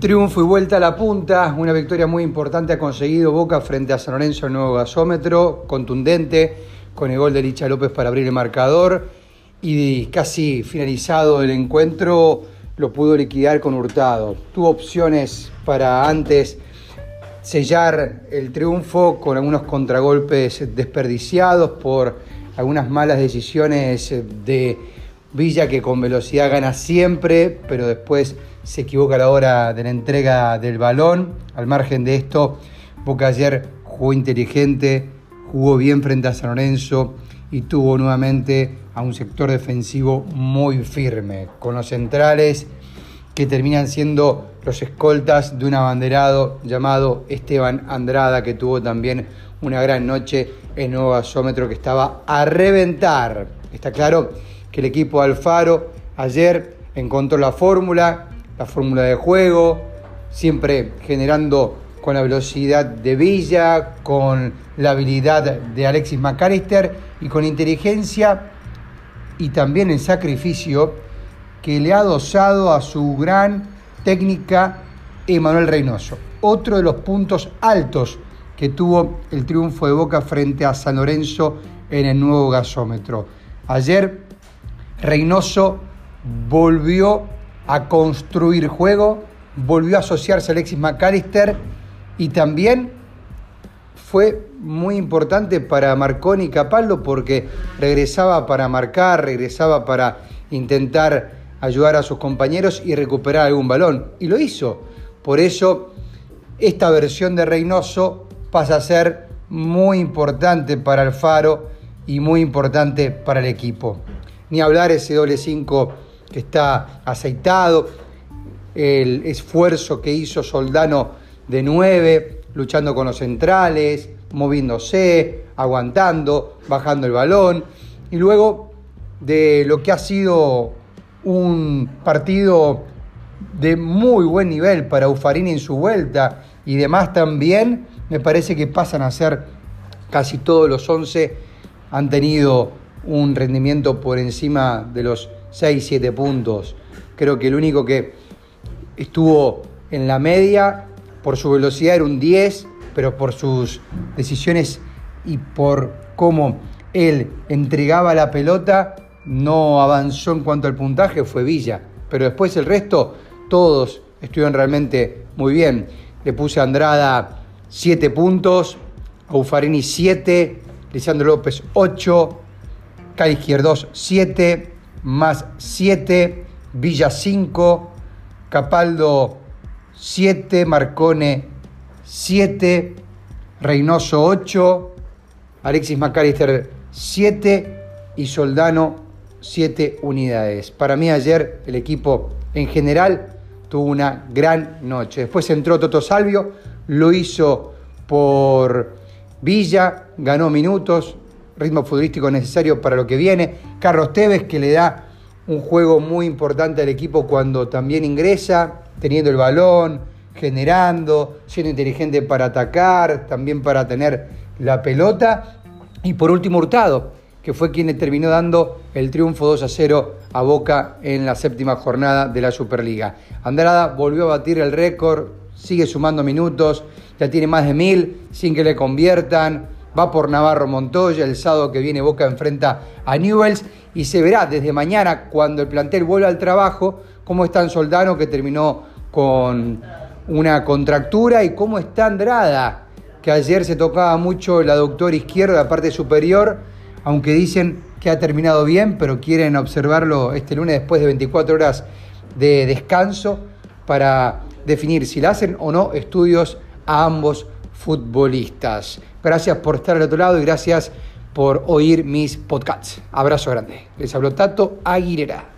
Triunfo y vuelta a la punta, una victoria muy importante ha conseguido Boca frente a San Lorenzo el nuevo gasómetro, contundente, con el gol de Licha López para abrir el marcador y casi finalizado el encuentro lo pudo liquidar con Hurtado. Tuvo opciones para antes sellar el triunfo con algunos contragolpes desperdiciados por algunas malas decisiones de Villa que con velocidad gana siempre, pero después se equivoca a la hora de la entrega del balón. Al margen de esto, Boca ayer jugó inteligente, jugó bien frente a San Lorenzo y tuvo nuevamente a un sector defensivo muy firme, con los centrales que terminan siendo los escoltas de un abanderado llamado Esteban Andrada, que tuvo también una gran noche en nuevo gasómetro que estaba a reventar. Está claro que el equipo Alfaro ayer encontró la fórmula, la fórmula de juego, siempre generando con la velocidad de Villa, con la habilidad de Alexis McAllister y con inteligencia y también el sacrificio que le ha dosado a su gran técnica Emanuel Reynoso. Otro de los puntos altos que tuvo el triunfo de Boca frente a San Lorenzo en el nuevo gasómetro. Ayer Reynoso volvió a construir juego, volvió a asociarse a Alexis McAllister y también fue muy importante para Marconi y Capaldo porque regresaba para marcar, regresaba para intentar ayudar a sus compañeros y recuperar algún balón. Y lo hizo. Por eso esta versión de Reynoso pasa a ser muy importante para el Faro y muy importante para el equipo. Ni hablar ese doble 5 que está aceitado, el esfuerzo que hizo Soldano de 9, luchando con los centrales, moviéndose, aguantando, bajando el balón, y luego de lo que ha sido un partido de muy buen nivel para Ufarini en su vuelta y demás también, me parece que pasan a ser casi todos los 11 han tenido un rendimiento por encima de los 6, 7 puntos. Creo que el único que estuvo en la media por su velocidad era un 10, pero por sus decisiones y por cómo él entregaba la pelota, no avanzó en cuanto al puntaje, fue Villa. Pero después el resto, todos estuvieron realmente muy bien. Le puse a Andrada 7 puntos, a Ufarini 7, Lisandro López 8, Cali Izquierdos 7, más 7, Villa 5, Capaldo 7, Marcone 7, Reynoso 8, Alexis McAllister 7 y Soldano 7 unidades. Para mí ayer el equipo en general tuvo una gran noche. Después entró Toto Salvio, lo hizo por Villa, ganó minutos, ritmo futbolístico necesario para lo que viene. Carlos Tevez, que le da un juego muy importante al equipo cuando también ingresa, teniendo el balón, generando, siendo inteligente para atacar, también para tener la pelota. Y por último, Hurtado, que fue quien le terminó dando el triunfo 2 a 0 a Boca en la séptima jornada de la Superliga. Andrada volvió a batir el récord, sigue sumando minutos, ya tiene más de mil sin que le conviertan va por Navarro Montoya, el sábado que viene Boca enfrenta a Newells y se verá desde mañana cuando el plantel vuelva al trabajo cómo está Soldano que terminó con una contractura y cómo está Andrada, que ayer se tocaba mucho la doctora izquierda, la parte superior, aunque dicen que ha terminado bien, pero quieren observarlo este lunes después de 24 horas de descanso para definir si le hacen o no estudios a ambos futbolistas. Gracias por estar al otro lado y gracias por oír mis podcasts. Abrazo grande. Les habló Tato Aguilera.